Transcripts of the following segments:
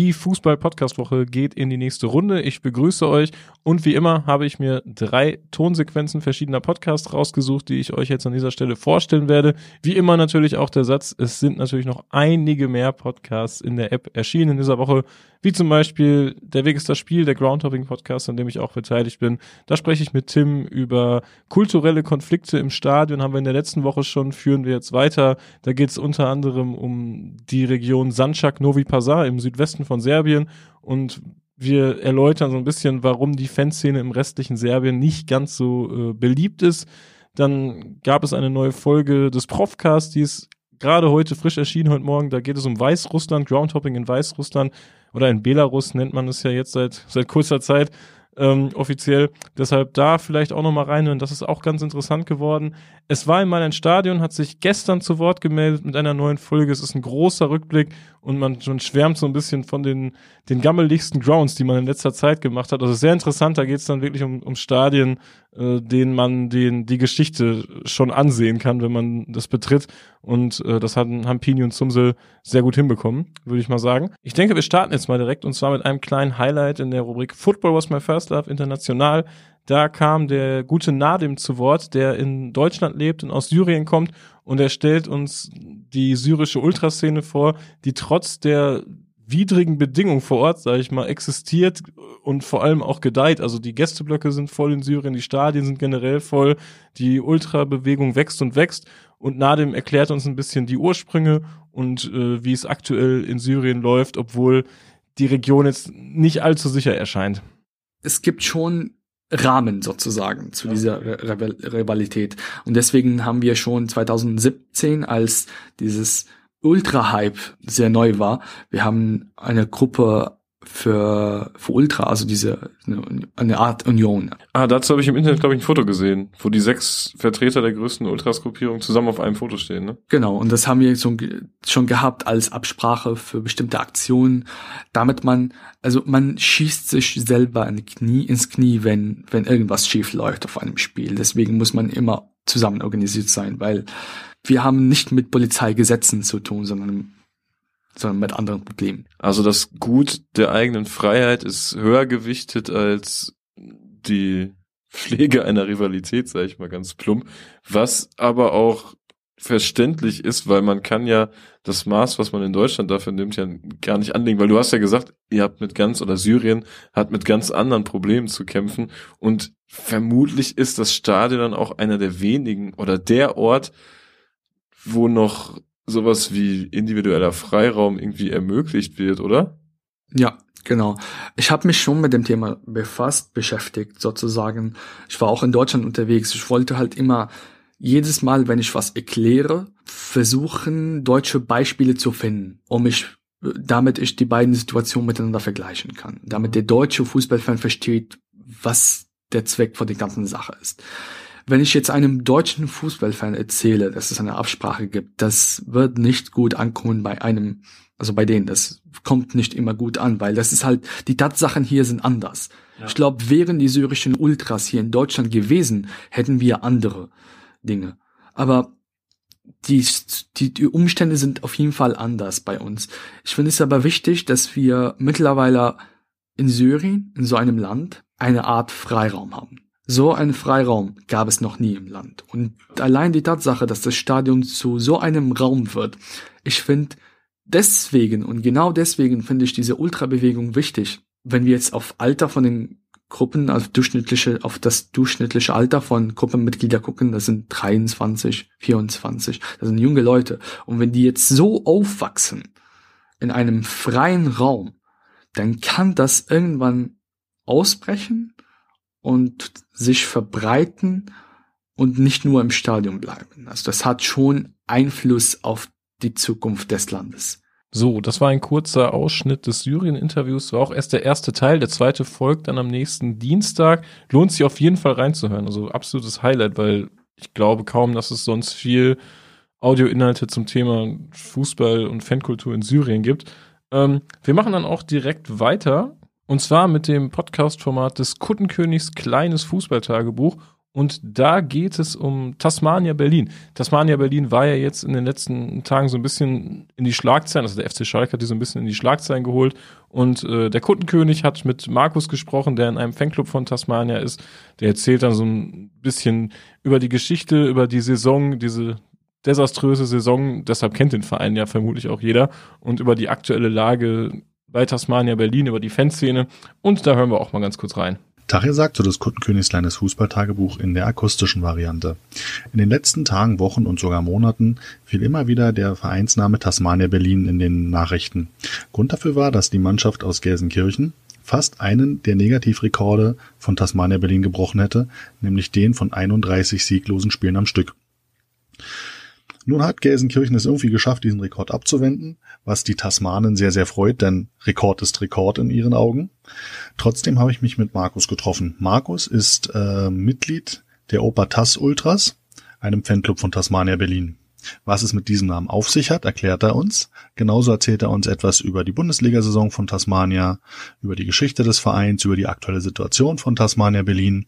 Die Fußball-Podcast-Woche geht in die nächste Runde. Ich begrüße euch und wie immer habe ich mir drei Tonsequenzen verschiedener Podcasts rausgesucht, die ich euch jetzt an dieser Stelle vorstellen werde. Wie immer natürlich auch der Satz, es sind natürlich noch einige mehr Podcasts in der App erschienen in dieser Woche, wie zum Beispiel Der Weg ist das Spiel, der Groundhopping-Podcast, an dem ich auch beteiligt bin. Da spreche ich mit Tim über kulturelle Konflikte im Stadion, haben wir in der letzten Woche schon, führen wir jetzt weiter. Da geht es unter anderem um die Region Sančak-Novi Pazar im Südwesten von Serbien und wir erläutern so ein bisschen, warum die Fanszene im restlichen Serbien nicht ganz so äh, beliebt ist. Dann gab es eine neue Folge des Profcast, die ist gerade heute frisch erschienen, heute Morgen. Da geht es um Weißrussland, Groundhopping in Weißrussland oder in Belarus nennt man es ja jetzt seit, seit kurzer Zeit ähm, offiziell. Deshalb da vielleicht auch nochmal reinhören. Das ist auch ganz interessant geworden. Es war einmal ein Stadion, hat sich gestern zu Wort gemeldet mit einer neuen Folge. Es ist ein großer Rückblick und man, man schwärmt so ein bisschen von den, den gammeligsten Grounds, die man in letzter Zeit gemacht hat. Also sehr interessant, da geht es dann wirklich um, um Stadien, äh, denen man den, die Geschichte schon ansehen kann, wenn man das betritt. Und äh, das hatten, haben Pini und Zumsel sehr gut hinbekommen, würde ich mal sagen. Ich denke, wir starten jetzt mal direkt und zwar mit einem kleinen Highlight in der Rubrik Football was my first love international. Da kam der gute Nadim zu Wort, der in Deutschland lebt und aus Syrien kommt und er stellt uns die syrische Ultraszene vor, die trotz der widrigen Bedingungen vor Ort, sage ich mal, existiert und vor allem auch gedeiht. Also die Gästeblöcke sind voll in Syrien, die Stadien sind generell voll, die Ultrabewegung wächst und wächst und Nadim erklärt uns ein bisschen die Ursprünge und äh, wie es aktuell in Syrien läuft, obwohl die Region jetzt nicht allzu sicher erscheint. Es gibt schon Rahmen sozusagen zu dieser Re Rivalität. Und deswegen haben wir schon 2017, als dieses Ultra-Hype sehr neu war, wir haben eine Gruppe für, für Ultra, also diese eine Art Union. Ah, dazu habe ich im Internet, glaube ich, ein Foto gesehen, wo die sechs Vertreter der größten Ultras-Gruppierung zusammen auf einem Foto stehen, ne? Genau, und das haben wir schon, schon gehabt als Absprache für bestimmte Aktionen, damit man, also man schießt sich selber in Knie, ins Knie, wenn, wenn irgendwas schief läuft auf einem Spiel. Deswegen muss man immer zusammen organisiert sein, weil wir haben nicht mit Polizeigesetzen zu tun, sondern sondern mit anderen Problemen. Also das Gut der eigenen Freiheit ist höher gewichtet als die Pflege einer Rivalität, sage ich mal ganz plump, was aber auch verständlich ist, weil man kann ja das Maß, was man in Deutschland dafür nimmt, ja gar nicht anlegen, weil du hast ja gesagt, ihr habt mit ganz oder Syrien hat mit ganz anderen Problemen zu kämpfen und vermutlich ist das Stadion dann auch einer der wenigen oder der Ort, wo noch sowas wie individueller Freiraum irgendwie ermöglicht wird, oder? Ja, genau. Ich habe mich schon mit dem Thema befasst, beschäftigt sozusagen. Ich war auch in Deutschland unterwegs. Ich wollte halt immer jedes Mal, wenn ich was erkläre, versuchen, deutsche Beispiele zu finden, um mich damit ich die beiden Situationen miteinander vergleichen kann. Damit der deutsche Fußballfan versteht, was der Zweck von der ganzen Sache ist. Wenn ich jetzt einem deutschen Fußballfan erzähle, dass es eine Absprache gibt, das wird nicht gut ankommen bei einem, also bei denen, das kommt nicht immer gut an, weil das ist halt, die Tatsachen hier sind anders. Ja. Ich glaube, wären die syrischen Ultras hier in Deutschland gewesen, hätten wir andere Dinge. Aber die, die, die Umstände sind auf jeden Fall anders bei uns. Ich finde es aber wichtig, dass wir mittlerweile in Syrien, in so einem Land, eine Art Freiraum haben. So einen Freiraum gab es noch nie im Land. Und allein die Tatsache, dass das Stadion zu so einem Raum wird, ich finde deswegen und genau deswegen finde ich diese Ultrabewegung wichtig. Wenn wir jetzt auf Alter von den Gruppen, auf durchschnittliche, auf das durchschnittliche Alter von Gruppenmitglieder gucken, das sind 23, 24, das sind junge Leute. Und wenn die jetzt so aufwachsen in einem freien Raum, dann kann das irgendwann ausbrechen und sich verbreiten und nicht nur im Stadion bleiben. Also das hat schon Einfluss auf die Zukunft des Landes. So, das war ein kurzer Ausschnitt des Syrien-Interviews. War auch erst der erste Teil. Der zweite folgt dann am nächsten Dienstag. Lohnt sich auf jeden Fall reinzuhören. Also absolutes Highlight, weil ich glaube kaum, dass es sonst viel Audioinhalte zum Thema Fußball und Fankultur in Syrien gibt. Ähm, wir machen dann auch direkt weiter und zwar mit dem Podcast-Format des Kuttenkönigs Kleines Fußballtagebuch. Und da geht es um Tasmania Berlin. Tasmania Berlin war ja jetzt in den letzten Tagen so ein bisschen in die Schlagzeilen, also der FC Schalke hat die so ein bisschen in die Schlagzeilen geholt. Und äh, der Kundenkönig hat mit Markus gesprochen, der in einem Fanclub von Tasmania ist. Der erzählt dann so ein bisschen über die Geschichte, über die Saison, diese desaströse Saison. Deshalb kennt den Verein ja vermutlich auch jeder. Und über die aktuelle Lage bei Tasmania Berlin, über die Fanszene. Und da hören wir auch mal ganz kurz rein. Tache sagt so das Kundenkönigs kleines Fußballtagebuch in der akustischen Variante. In den letzten Tagen, Wochen und sogar Monaten fiel immer wieder der Vereinsname Tasmania Berlin in den Nachrichten. Grund dafür war, dass die Mannschaft aus Gelsenkirchen fast einen der Negativrekorde von Tasmania Berlin gebrochen hätte, nämlich den von 31 sieglosen Spielen am Stück. Nun hat Gelsenkirchen es irgendwie geschafft, diesen Rekord abzuwenden, was die Tasmanen sehr, sehr freut, denn Rekord ist Rekord in ihren Augen. Trotzdem habe ich mich mit Markus getroffen. Markus ist äh, Mitglied der Opa Tass Ultras, einem Fanclub von Tasmania Berlin. Was es mit diesem Namen auf sich hat, erklärt er uns. Genauso erzählt er uns etwas über die Bundesliga-Saison von Tasmania, über die Geschichte des Vereins, über die aktuelle Situation von Tasmania Berlin.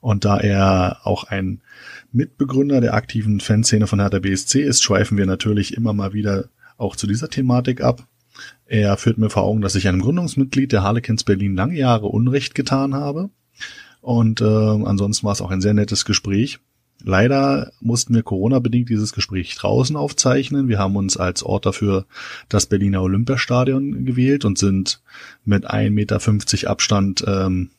Und da er auch ein Mitbegründer der aktiven Fanszene von Hertha BSC ist, schweifen wir natürlich immer mal wieder auch zu dieser Thematik ab. Er führt mir vor Augen, dass ich einem Gründungsmitglied der Harlequins Berlin lange Jahre Unrecht getan habe. Und äh, ansonsten war es auch ein sehr nettes Gespräch. Leider mussten wir Corona-bedingt dieses Gespräch draußen aufzeichnen. Wir haben uns als Ort dafür das Berliner Olympiastadion gewählt und sind mit 1,50 Meter Abstand ähm,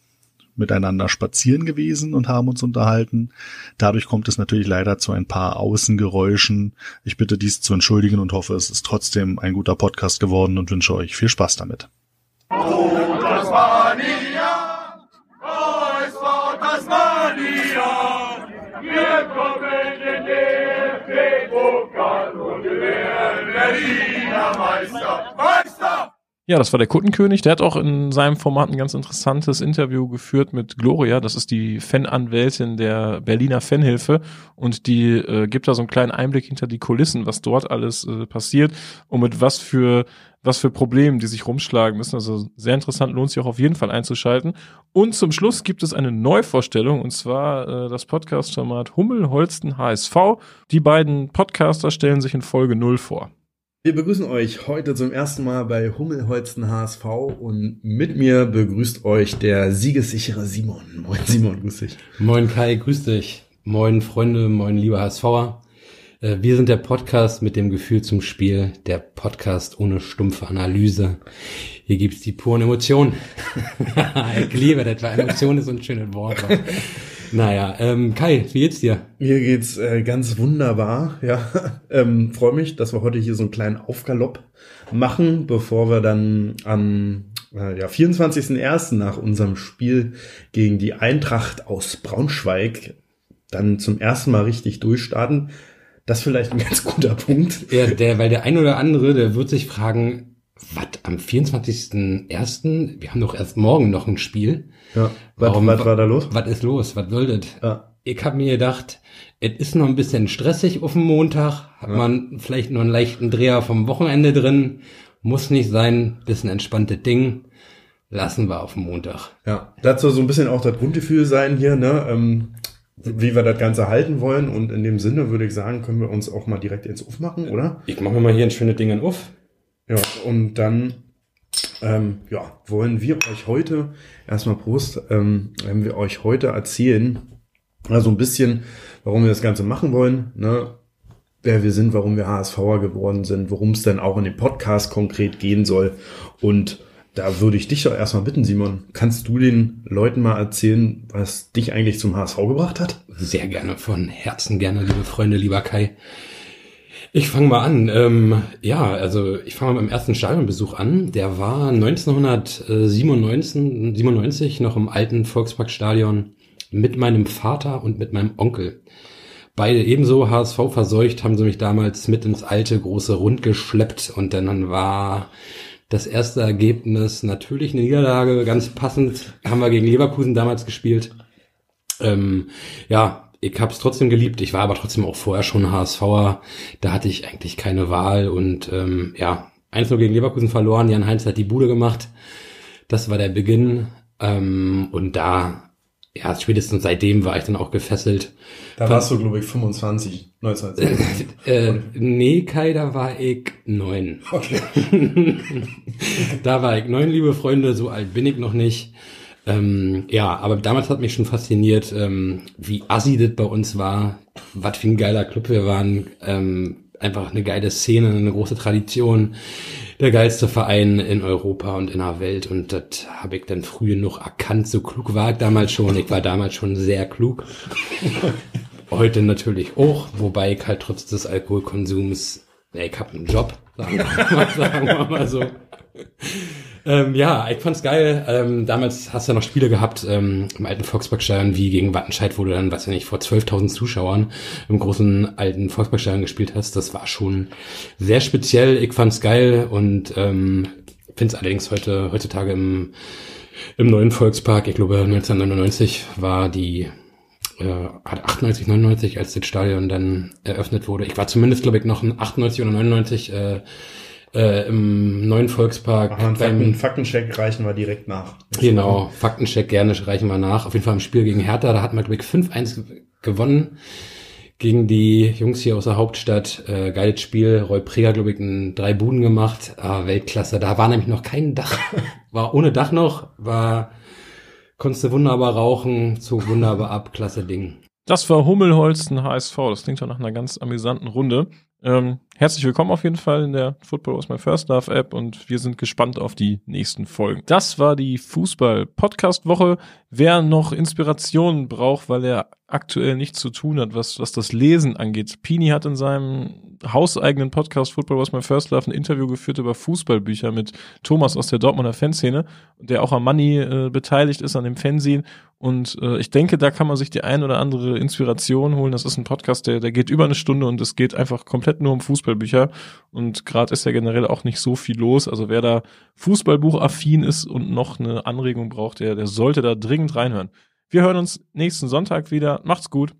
miteinander spazieren gewesen und haben uns unterhalten. Dadurch kommt es natürlich leider zu ein paar Außengeräuschen. Ich bitte dies zu entschuldigen und hoffe, es ist trotzdem ein guter Podcast geworden und wünsche euch viel Spaß damit. Oh, Tasmania! Oh, es war Tasmania! Wir kommen in den DFB-Pokal und wir werden Berliner Meister! Ja, das war der Kuttenkönig. Der hat auch in seinem Format ein ganz interessantes Interview geführt mit Gloria. Das ist die Fananwältin der Berliner Fanhilfe. Und die äh, gibt da so einen kleinen Einblick hinter die Kulissen, was dort alles äh, passiert und mit was für, was für Problemen die sich rumschlagen müssen. Also sehr interessant, lohnt sich auch auf jeden Fall einzuschalten. Und zum Schluss gibt es eine Neuvorstellung und zwar äh, das Podcast-Format Hummel, Holsten, HSV. Die beiden Podcaster stellen sich in Folge 0 vor. Wir begrüßen euch heute zum ersten Mal bei Hummelholzen HSV und mit mir begrüßt euch der siegessichere Simon. Moin Simon, grüß dich. Moin Kai, grüß dich. Moin Freunde, moin lieber HSVer. Äh, wir sind der Podcast mit dem Gefühl zum Spiel, der Podcast ohne stumpfe Analyse. Hier gibt's die puren Emotionen. ich liebe das, weil Emotion ist so ein schönes Wort. Naja, ähm, Kai, wie geht's dir? Mir geht's äh, ganz wunderbar, ja. ähm, Freue mich, dass wir heute hier so einen kleinen Aufgalopp machen, bevor wir dann am äh, ja, 24.01. nach unserem Spiel gegen die Eintracht aus Braunschweig dann zum ersten Mal richtig durchstarten. Das ist vielleicht ein ganz guter Punkt. Ja, der, weil der ein oder andere, der wird sich fragen, was am 24.01., wir haben doch erst morgen noch ein Spiel. Ja. Was, was war da los? Was ist los? Was soll das? Ja. Ich habe mir gedacht, es ist noch ein bisschen stressig auf dem Montag, hat ja. man vielleicht noch einen leichten Dreher vom Wochenende drin, muss nicht sein, bisschen entspanntes Ding, lassen wir auf dem Montag. Ja, das soll so ein bisschen auch das Grundgefühl sein hier, ne? Ähm, wie wir das Ganze halten wollen und in dem Sinne würde ich sagen, können wir uns auch mal direkt ins Uff machen, oder? Ich mache mir mal hier ein schönes Ding in Uff. Ja, und dann ähm, ja, wollen wir euch heute, erstmal Prost, ähm, werden wir euch heute erzählen, also ein bisschen, warum wir das Ganze machen wollen, ne? wer wir sind, warum wir HSVer geworden sind, worum es denn auch in dem Podcast konkret gehen soll. Und da würde ich dich doch erstmal bitten, Simon, kannst du den Leuten mal erzählen, was dich eigentlich zum HSV gebracht hat? Sehr gerne, von Herzen gerne, liebe Freunde, lieber Kai. Ich fange mal an. Ähm, ja, also ich fange mal beim ersten Stadionbesuch an. Der war 1997 97 noch im alten Volksparkstadion mit meinem Vater und mit meinem Onkel. Beide ebenso HSV verseucht, haben sie mich damals mit ins alte große Rund geschleppt und dann war das erste Ergebnis natürlich eine Niederlage, ganz passend, haben wir gegen Leverkusen damals gespielt. Ähm, ja, ich habe es trotzdem geliebt. Ich war aber trotzdem auch vorher schon HSVer. Da hatte ich eigentlich keine Wahl und ähm, ja, 1-0 gegen Leverkusen verloren. Jan Heinz hat die Bude gemacht. Das war der Beginn. Ähm, und da ja, spätestens seitdem war ich dann auch gefesselt. Da warst du, glaube ich, 25, 1920. Äh, nee, Kai, da war ich neun. Okay. da war ich neun, liebe Freunde, so alt bin ich noch nicht. Ähm, ja, aber damals hat mich schon fasziniert, ähm, wie assi das bei uns war, was für ein geiler Club wir waren, ähm, einfach eine geile Szene, eine große Tradition, der geilste Verein in Europa und in der Welt und das habe ich dann früh genug erkannt, so klug war ich damals schon, ich war damals schon sehr klug. Heute natürlich auch, wobei ich halt trotz des Alkoholkonsums, ja, ich habe einen Job, sagen wir mal, sagen wir mal so. Ähm, ja, ich fand's geil. Ähm, damals hast du ja noch Spiele gehabt ähm, im alten Volksparkstadion wie gegen Wattenscheid, wo du dann, weiß ich nicht, vor 12.000 Zuschauern im großen alten Volksparkstadion gespielt hast. Das war schon sehr speziell. Ich fand's geil und ähm, finde es allerdings heute heutzutage im, im neuen Volkspark, ich glaube 1999 war die äh, hat 98, 99, als das Stadion dann eröffnet wurde. Ich war zumindest, glaube ich, noch in 98 oder 99 äh, äh, im neuen Volkspark. Aha, einen beim- Fakten, Faktencheck reichen wir direkt nach. Genau, Faktencheck gerne reichen wir nach. Auf jeden Fall im Spiel gegen Hertha, da hatten wir, glaube ich, 5-1 gewonnen gegen die Jungs hier aus der Hauptstadt. Äh, geiles Spiel. Roy Preger, glaube ich, in drei Buden gemacht. Ah, Weltklasse. Da war nämlich noch kein Dach. War ohne Dach noch, war, konntest du wunderbar rauchen, zog wunderbar ab. Klasse Ding. Das war Hummelholzen HSV. Das klingt schon nach einer ganz amüsanten Runde. Ähm, herzlich willkommen auf jeden Fall in der Football was my first love App und wir sind gespannt auf die nächsten Folgen. Das war die Fußball-Podcast-Woche. Wer noch Inspirationen braucht, weil er aktuell nichts zu tun hat, was, was das Lesen angeht. Pini hat in seinem hauseigenen Podcast Football was my first love ein Interview geführt über Fußballbücher mit Thomas aus der Dortmunder Fanszene, der auch am Money äh, beteiligt ist an dem Fernsehen und äh, ich denke, da kann man sich die ein oder andere Inspiration holen. Das ist ein Podcast, der, der geht über eine Stunde und es geht einfach komplett nur um Fußballbücher. Und gerade ist ja generell auch nicht so viel los. Also wer da Fußballbuchaffin ist und noch eine Anregung braucht, der, der sollte da dringend reinhören. Wir hören uns nächsten Sonntag wieder. Macht's gut.